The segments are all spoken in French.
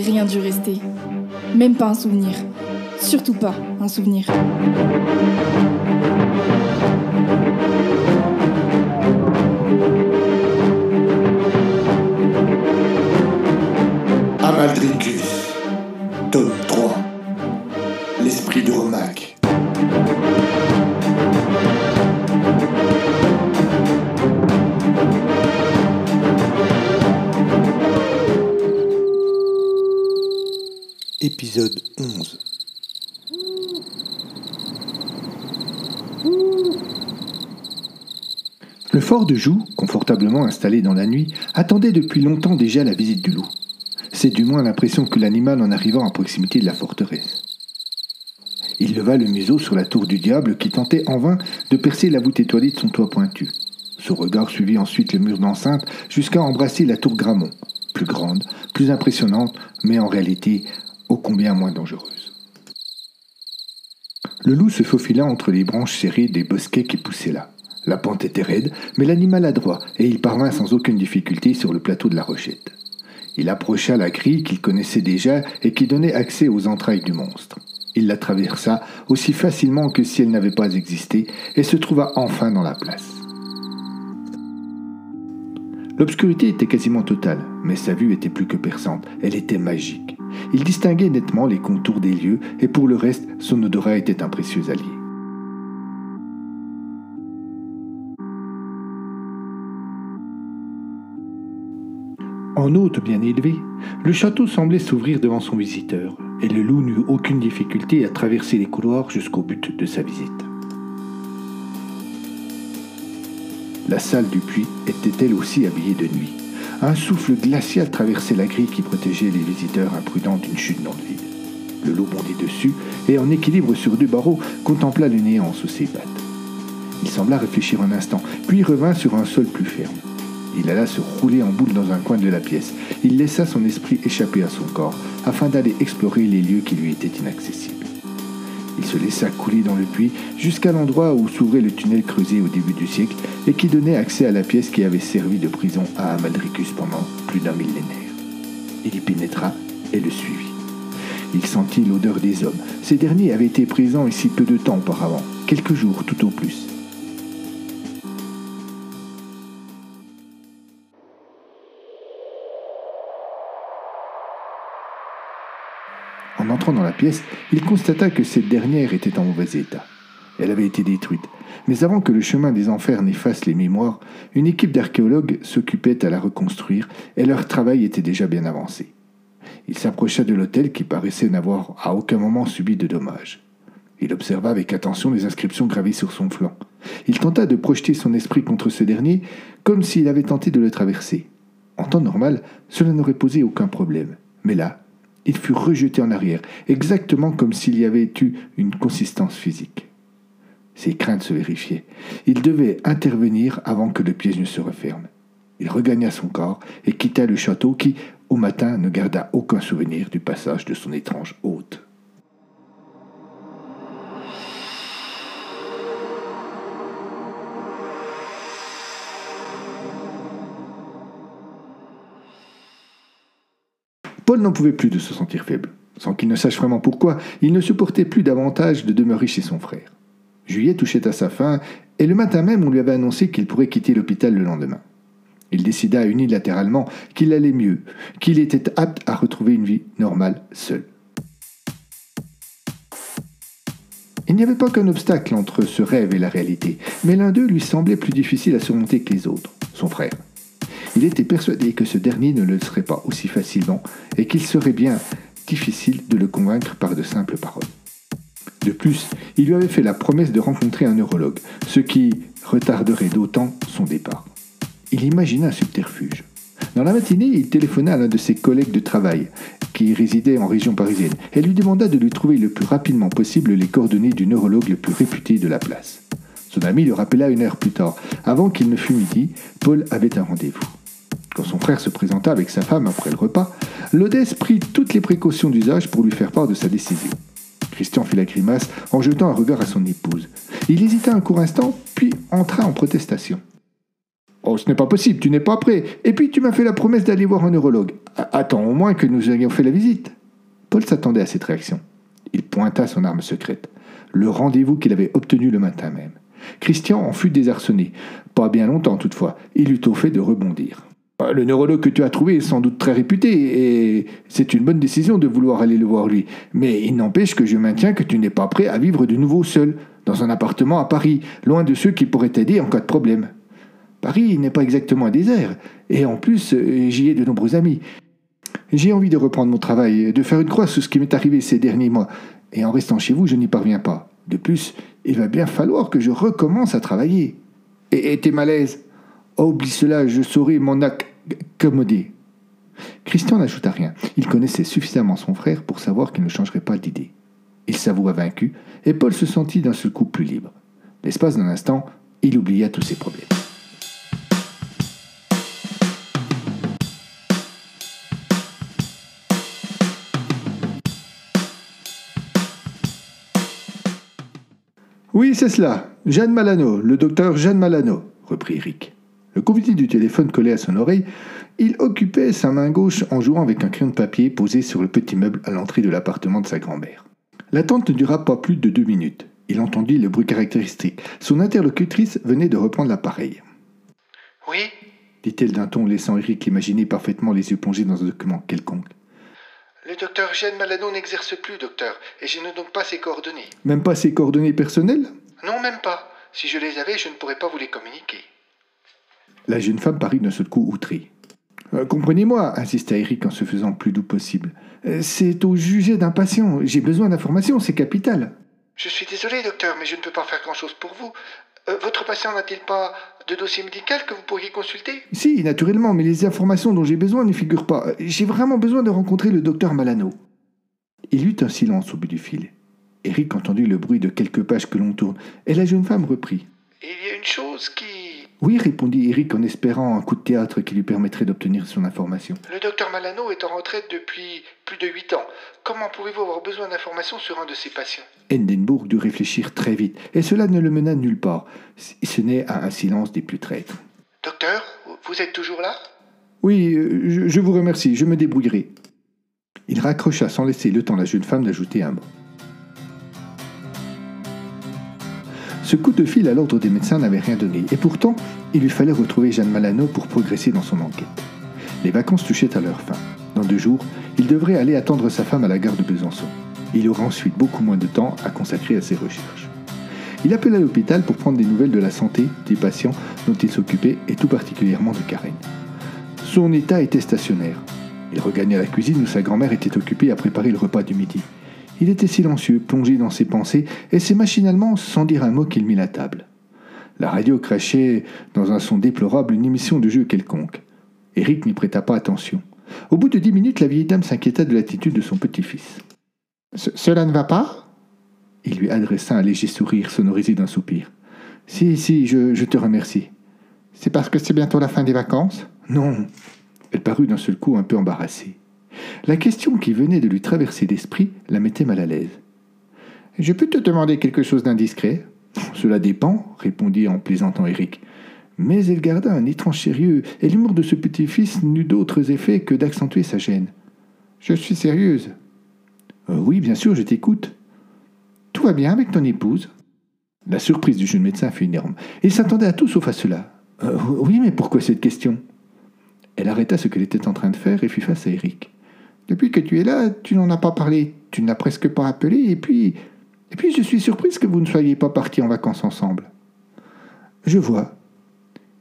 Rien dû rester. Même pas un souvenir. Surtout pas un souvenir. Épisode 11 Le fort de Joux, confortablement installé dans la nuit, attendait depuis longtemps déjà la visite du loup. C'est du moins l'impression que l'animal en arrivant à proximité de la forteresse. Il leva le museau sur la tour du diable qui tentait en vain de percer la voûte étoilée de son toit pointu. Son regard suivit ensuite le mur d'enceinte jusqu'à embrasser la tour Gramont, plus grande, plus impressionnante, mais en réalité combien moins dangereuse. Le loup se faufila entre les branches serrées des bosquets qui poussaient là. La pente était raide, mais l'animal adroit, et il parvint sans aucune difficulté sur le plateau de la rochette. Il approcha la grille qu'il connaissait déjà et qui donnait accès aux entrailles du monstre. Il la traversa aussi facilement que si elle n'avait pas existé et se trouva enfin dans la place. L'obscurité était quasiment totale, mais sa vue était plus que perçante, elle était magique. Il distinguait nettement les contours des lieux et pour le reste, son odorat était un précieux allié. En hôte bien élevé, le château semblait s'ouvrir devant son visiteur, et le loup n'eut aucune difficulté à traverser les couloirs jusqu'au but de sa visite. La salle du puits était elle aussi habillée de nuit? Un souffle glacial traversait la grille qui protégeait les visiteurs imprudents d'une chute dans le vide. Le loup bondit dessus et, en équilibre sur deux barreaux, contempla le néant sous ses pattes. Il sembla réfléchir un instant, puis revint sur un sol plus ferme. Il alla se rouler en boule dans un coin de la pièce. Il laissa son esprit échapper à son corps, afin d'aller explorer les lieux qui lui étaient inaccessibles. Il se laissa couler dans le puits jusqu'à l'endroit où s'ouvrait le tunnel creusé au début du siècle et qui donnait accès à la pièce qui avait servi de prison à Amaldricus pendant plus d'un millénaire. Il y pénétra et le suivit. Il sentit l'odeur des hommes. Ces derniers avaient été présents ici peu de temps auparavant, quelques jours tout au plus. En entrant dans la pièce, il constata que cette dernière était en mauvais état. Elle avait été détruite. Mais avant que le chemin des enfers n'efface les mémoires, une équipe d'archéologues s'occupait à la reconstruire et leur travail était déjà bien avancé. Il s'approcha de l'hôtel qui paraissait n'avoir à aucun moment subi de dommages. Il observa avec attention les inscriptions gravées sur son flanc. Il tenta de projeter son esprit contre ce dernier comme s'il avait tenté de le traverser. En temps normal, cela n'aurait posé aucun problème. Mais là, il fut rejeté en arrière, exactement comme s'il y avait eu une consistance physique. Ses craintes se vérifiaient. Il devait intervenir avant que le piège ne se referme. Il regagna son corps et quitta le château qui, au matin, ne garda aucun souvenir du passage de son étrange hôte. Paul n'en pouvait plus de se sentir faible. Sans qu'il ne sache vraiment pourquoi, il ne supportait plus davantage de demeurer chez son frère. Juillet touchait à sa fin, et le matin même on lui avait annoncé qu'il pourrait quitter l'hôpital le lendemain. Il décida unilatéralement qu'il allait mieux, qu'il était apte à retrouver une vie normale seul. Il n'y avait pas qu'un obstacle entre ce rêve et la réalité, mais l'un d'eux lui semblait plus difficile à surmonter que les autres, son frère. Il était persuadé que ce dernier ne le serait pas aussi facilement et qu'il serait bien difficile de le convaincre par de simples paroles. De plus, il lui avait fait la promesse de rencontrer un neurologue, ce qui retarderait d'autant son départ. Il imagina un subterfuge. Dans la matinée, il téléphona à l'un de ses collègues de travail, qui résidait en région parisienne, et lui demanda de lui trouver le plus rapidement possible les coordonnées du neurologue le plus réputé de la place. Son ami le rappela une heure plus tard. Avant qu'il ne fût midi, Paul avait un rendez-vous. Quand son frère se présenta avec sa femme après le repas, l'Odesse prit toutes les précautions d'usage pour lui faire part de sa décision. Christian fit la grimace en jetant un regard à son épouse. Il hésita un court instant, puis entra en protestation. Oh, ce n'est pas possible, tu n'es pas prêt. Et puis tu m'as fait la promesse d'aller voir un neurologue. Attends au moins que nous ayons fait la visite. Paul s'attendait à cette réaction. Il pointa son arme secrète, le rendez-vous qu'il avait obtenu le matin même. Christian en fut désarçonné. Pas bien longtemps toutefois. Il eut au fait de rebondir. Le neurologue que tu as trouvé est sans doute très réputé, et c'est une bonne décision de vouloir aller le voir lui. Mais il n'empêche que je maintiens que tu n'es pas prêt à vivre de nouveau seul, dans un appartement à Paris, loin de ceux qui pourraient t'aider en cas de problème. Paris n'est pas exactement un désert, et en plus, euh, j'y ai de nombreux amis. J'ai envie de reprendre mon travail, de faire une croix sur ce qui m'est arrivé ces derniers mois, et en restant chez vous, je n'y parviens pas. De plus, il va bien falloir que je recommence à travailler. Et, tes malaises Oublie cela, je saurai m'en accommoder. Christian n'ajouta rien. Il connaissait suffisamment son frère pour savoir qu'il ne changerait pas d'idée. Il s'avoua vaincu, et Paul se sentit d'un seul coup plus libre. L'espace d'un instant, il oublia tous ses problèmes. Oui, c'est cela. Jeanne Malano, le docteur Jeanne Malano, reprit Eric. Le conviti du téléphone collé à son oreille, il occupait sa main gauche en jouant avec un crayon de papier posé sur le petit meuble à l'entrée de l'appartement de sa grand-mère. L'attente ne dura pas plus de deux minutes. Il entendit le bruit caractéristique. Son interlocutrice venait de reprendre l'appareil. Oui dit-elle d'un ton laissant Eric imaginer parfaitement les yeux plongés dans un document quelconque. Le docteur Jeanne Malano n'exerce plus, docteur, et je n'ai donc pas ses coordonnées. Même pas ses coordonnées personnelles? Non, même pas. Si je les avais, je ne pourrais pas vous les communiquer. La jeune femme parut d'un seul coup outrée. Euh, comprenez-moi, insista Eric en se faisant le plus doux possible. Euh, c'est au jugé d'un patient. J'ai besoin d'informations, c'est capital. Je suis désolé, docteur, mais je ne peux pas faire grand-chose pour vous. Euh, votre patient n'a-t-il pas de dossier médical que vous pourriez consulter? Si, naturellement, mais les informations dont j'ai besoin n'y figurent pas. J'ai vraiment besoin de rencontrer le docteur Malano. Il eut un silence au bout du fil. Eric entendit le bruit de quelques pages que l'on tourne, et la jeune femme reprit. Il y a une chose qui oui, répondit Eric en espérant un coup de théâtre qui lui permettrait d'obtenir son information. Le docteur Malano est en retraite depuis plus de huit ans. Comment pouvez-vous avoir besoin d'informations sur un de ses patients? Hindenburg dut réfléchir très vite, et cela ne le mena nulle part. Ce n'est à un silence des plus traîtres. Docteur, vous êtes toujours là? Oui, euh, je vous remercie, je me débrouillerai. Il raccrocha sans laisser le temps à la jeune femme d'ajouter un mot. Ce coup de fil à l'ordre des médecins n'avait rien donné, et pourtant, il lui fallait retrouver Jeanne Malano pour progresser dans son enquête. Les vacances touchaient à leur fin. Dans deux jours, il devrait aller attendre sa femme à la gare de Besançon. Il aura ensuite beaucoup moins de temps à consacrer à ses recherches. Il appela l'hôpital pour prendre des nouvelles de la santé des patients dont il s'occupait, et tout particulièrement de Karen. Son état était stationnaire. Il regagna la cuisine où sa grand-mère était occupée à préparer le repas du midi. Il était silencieux, plongé dans ses pensées, et c'est machinalement, sans dire un mot, qu'il mit la table. La radio crachait dans un son déplorable une émission de jeu quelconque. Eric n'y prêta pas attention. Au bout de dix minutes, la vieille dame s'inquiéta de l'attitude de son petit-fils. Cela ne va pas? Il lui adressa un léger sourire sonorisé d'un soupir. Si, si, je, je te remercie. C'est parce que c'est bientôt la fin des vacances? Non. Elle parut d'un seul coup un peu embarrassée. La question qui venait de lui traverser l'esprit la mettait mal à l'aise. Je peux te demander quelque chose d'indiscret? Cela dépend, répondit en plaisantant Eric. Mais elle garda un étrange sérieux, et l'humour de ce petit-fils n'eut d'autres effets que d'accentuer sa gêne. Je suis sérieuse. Euh, oui, bien sûr, je t'écoute. Tout va bien avec ton épouse? La surprise du jeune médecin fut énorme. Il s'attendait à tout sauf à cela. Euh, oui, mais pourquoi cette question? Elle arrêta ce qu'elle était en train de faire et fit face à Eric. Depuis que tu es là, tu n'en as pas parlé, tu ne l'as presque pas appelé, et puis. Et puis je suis surprise que vous ne soyez pas partis en vacances ensemble. Je vois.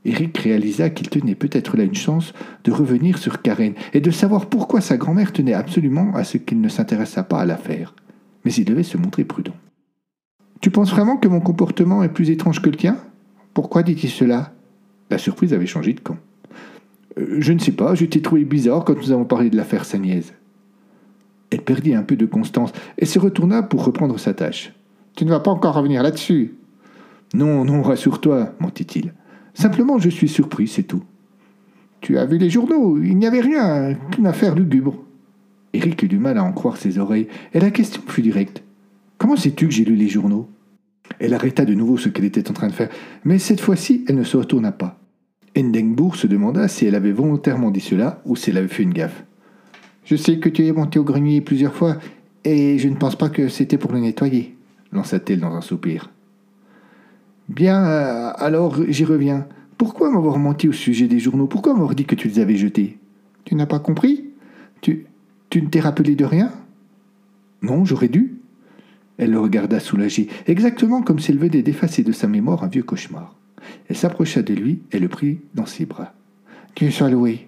Eric réalisa qu'il tenait peut-être là une chance de revenir sur Karen et de savoir pourquoi sa grand-mère tenait absolument à ce qu'il ne s'intéressât pas à l'affaire. Mais il devait se montrer prudent. Tu penses vraiment que mon comportement est plus étrange que le tien? Pourquoi dit-il cela? La surprise avait changé de camp. Euh, je ne sais pas, je t'ai trouvé bizarre quand nous avons parlé de l'affaire Sagnaise. Elle perdit un peu de constance et se retourna pour reprendre sa tâche. Tu ne vas pas encore revenir là-dessus. Non, non, rassure-toi, mentit-il. Simplement, je suis surpris, c'est tout. Tu as vu les journaux, il n'y avait rien qu'une affaire lugubre. Eric eut du mal à en croire ses oreilles, et la question fut directe. Comment sais-tu que j'ai lu les journaux? Elle arrêta de nouveau ce qu'elle était en train de faire, mais cette fois-ci, elle ne se retourna pas. Endenbourg se demanda si elle avait volontairement dit cela ou si elle avait fait une gaffe. Je sais que tu es monté au grenier plusieurs fois, et je ne pense pas que c'était pour le nettoyer, lança-t-elle dans un soupir. Bien, euh, alors j'y reviens. Pourquoi m'avoir menti au sujet des journaux? Pourquoi m'avoir dit que tu les avais jetés? Tu n'as pas compris? Tu, tu ne t'es rappelé de rien? Non, j'aurais dû. Elle le regarda soulagée, exactement comme s'il venait d'effacer de sa mémoire un vieux cauchemar. Elle s'approcha de lui et le prit dans ses bras. Dieu soit loué.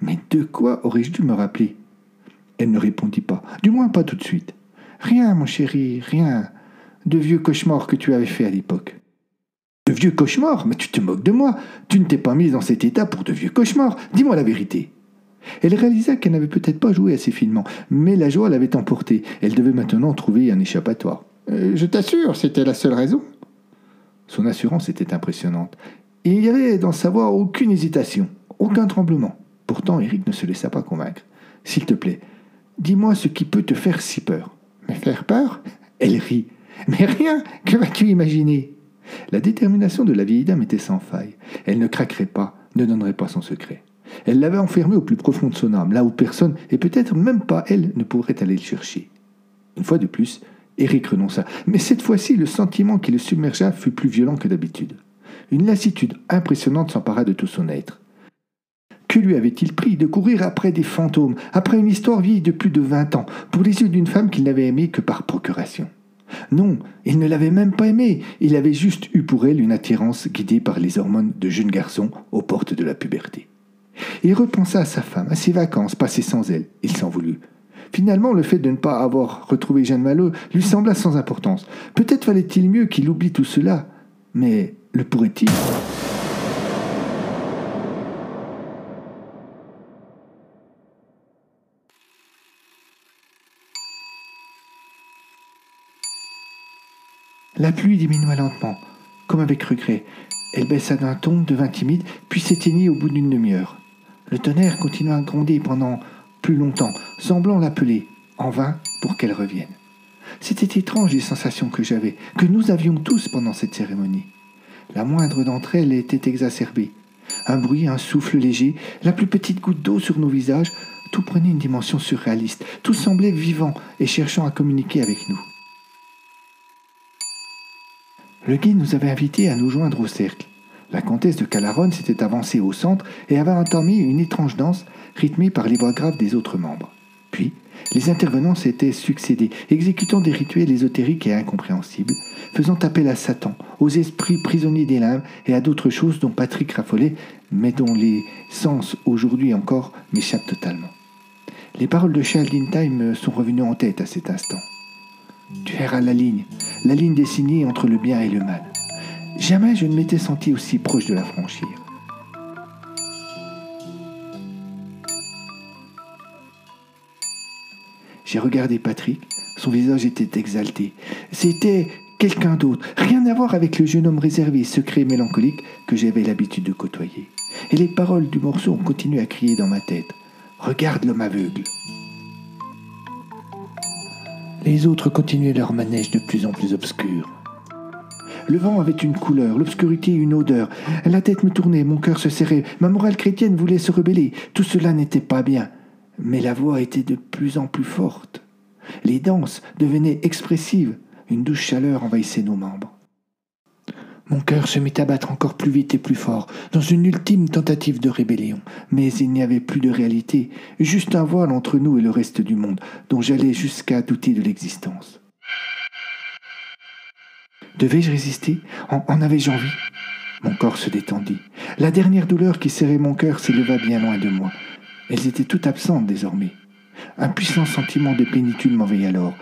Mais de quoi aurais-je dû me rappeler? Elle ne répondit pas, du moins pas tout de suite. Rien, mon chéri, rien. De vieux cauchemars que tu avais fait à l'époque. De vieux cauchemars Mais tu te moques de moi. Tu ne t'es pas mise dans cet état pour de vieux cauchemars. Dis-moi la vérité. Elle réalisa qu'elle n'avait peut-être pas joué assez finement, mais la joie l'avait emportée. Elle devait maintenant trouver un échappatoire. Euh, je t'assure, c'était la seule raison. Son assurance était impressionnante. il n'y avait dans sa voix aucune hésitation, aucun tremblement. Pourtant, Eric ne se laissa pas convaincre. S'il te plaît, dis-moi ce qui peut te faire si peur. Me faire peur? Elle rit. Mais rien Que vas-tu imaginer? La détermination de la vieille dame était sans faille. Elle ne craquerait pas, ne donnerait pas son secret. Elle l'avait enfermé au plus profond de son âme, là où personne, et peut-être même pas elle, ne pourrait aller le chercher. Une fois de plus, Eric renonça, mais cette fois-ci le sentiment qui le submergea fut plus violent que d'habitude. Une lassitude impressionnante s'empara de tout son être. Que lui avait-il pris de courir après des fantômes, après une histoire vieille de plus de vingt ans, pour les yeux d'une femme qu'il n'avait aimée que par procuration? Non, il ne l'avait même pas aimée, il avait juste eu pour elle une attirance guidée par les hormones de jeune garçon aux portes de la puberté. Il repensa à sa femme, à ses vacances passées sans elle. Il s'en voulut. Finalement, le fait de ne pas avoir retrouvé Jeanne Malot lui sembla sans importance. Peut-être fallait-il mieux qu'il oublie tout cela. Mais le pourrait-il? La pluie diminua lentement, comme avec regret. Elle baissa d'un ton, devint timide, puis s'éteignit au bout d'une demi-heure. Le tonnerre continua à gronder pendant plus longtemps, semblant l'appeler, en vain, pour qu'elle revienne. C'était étrange les sensations que j'avais, que nous avions tous pendant cette cérémonie. La moindre d'entre elles était exacerbée. Un bruit, un souffle léger, la plus petite goutte d'eau sur nos visages, tout prenait une dimension surréaliste, tout semblait vivant et cherchant à communiquer avec nous. Le guide nous avait invités à nous joindre au cercle. La comtesse de Calaronne s'était avancée au centre et avait entamé une étrange danse rythmée par les voix graves des autres membres. Puis, les intervenants s'étaient succédés, exécutant des rituels ésotériques et incompréhensibles, faisant appel à Satan, aux esprits prisonniers des limbes et à d'autres choses dont Patrick raffolait, mais dont les sens aujourd'hui encore m'échappent totalement. Les paroles de Charles Time sont revenues en tête à cet instant. Tu verras la ligne, la ligne dessinée entre le bien et le mal. Jamais je ne m'étais senti aussi proche de la franchir. J'ai regardé Patrick, son visage était exalté. C'était quelqu'un d'autre, rien à voir avec le jeune homme réservé, secret et mélancolique que j'avais l'habitude de côtoyer. Et les paroles du morceau ont continué à crier dans ma tête. Regarde l'homme aveugle. Les autres continuaient leur manège de plus en plus obscur. Le vent avait une couleur, l'obscurité une odeur. La tête me tournait, mon cœur se serrait, ma morale chrétienne voulait se rebeller. Tout cela n'était pas bien. Mais la voix était de plus en plus forte. Les danses devenaient expressives. Une douce chaleur envahissait nos membres. Mon cœur se mit à battre encore plus vite et plus fort, dans une ultime tentative de rébellion. Mais il n'y avait plus de réalité, juste un voile entre nous et le reste du monde, dont j'allais jusqu'à douter de l'existence. Devais-je résister? En, avais-je envie? Mon corps se détendit. La dernière douleur qui serrait mon cœur s'éleva bien loin de moi. Elles étaient toutes absentes désormais. Un puissant sentiment de plénitude m'envahit alors.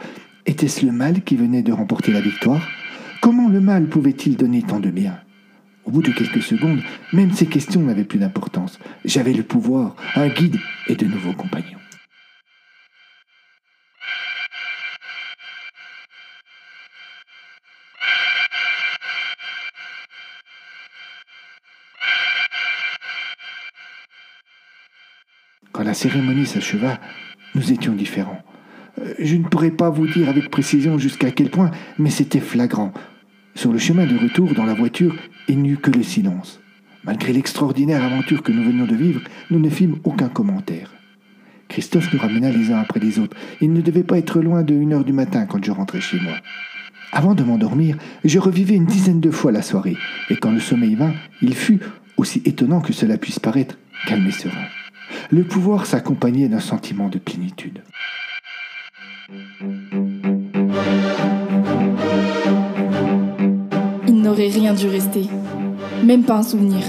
Était-ce le mal qui venait de remporter la victoire? Comment le mal pouvait-il donner tant de bien? Au bout de quelques secondes, même ces questions n'avaient plus d'importance. J'avais le pouvoir, un guide et de nouveaux compagnons. Quand la cérémonie s'acheva, nous étions différents. Euh, je ne pourrais pas vous dire avec précision jusqu'à quel point, mais c'était flagrant. Sur le chemin de retour dans la voiture, il n'y eut que le silence. Malgré l'extraordinaire aventure que nous venions de vivre, nous ne fîmes aucun commentaire. Christophe nous ramena les uns après les autres. Il ne devait pas être loin de une heure du matin quand je rentrais chez moi. Avant de m'endormir, je revivais une dizaine de fois la soirée, et quand le sommeil vint, il fut, aussi étonnant que cela puisse paraître, calme et serein. Le pouvoir s'accompagnait d'un sentiment de plénitude. Il n'aurait rien dû rester. Même pas un souvenir.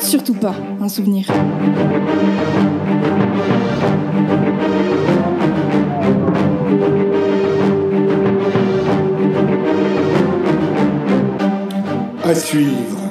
Surtout pas un souvenir. À suivre.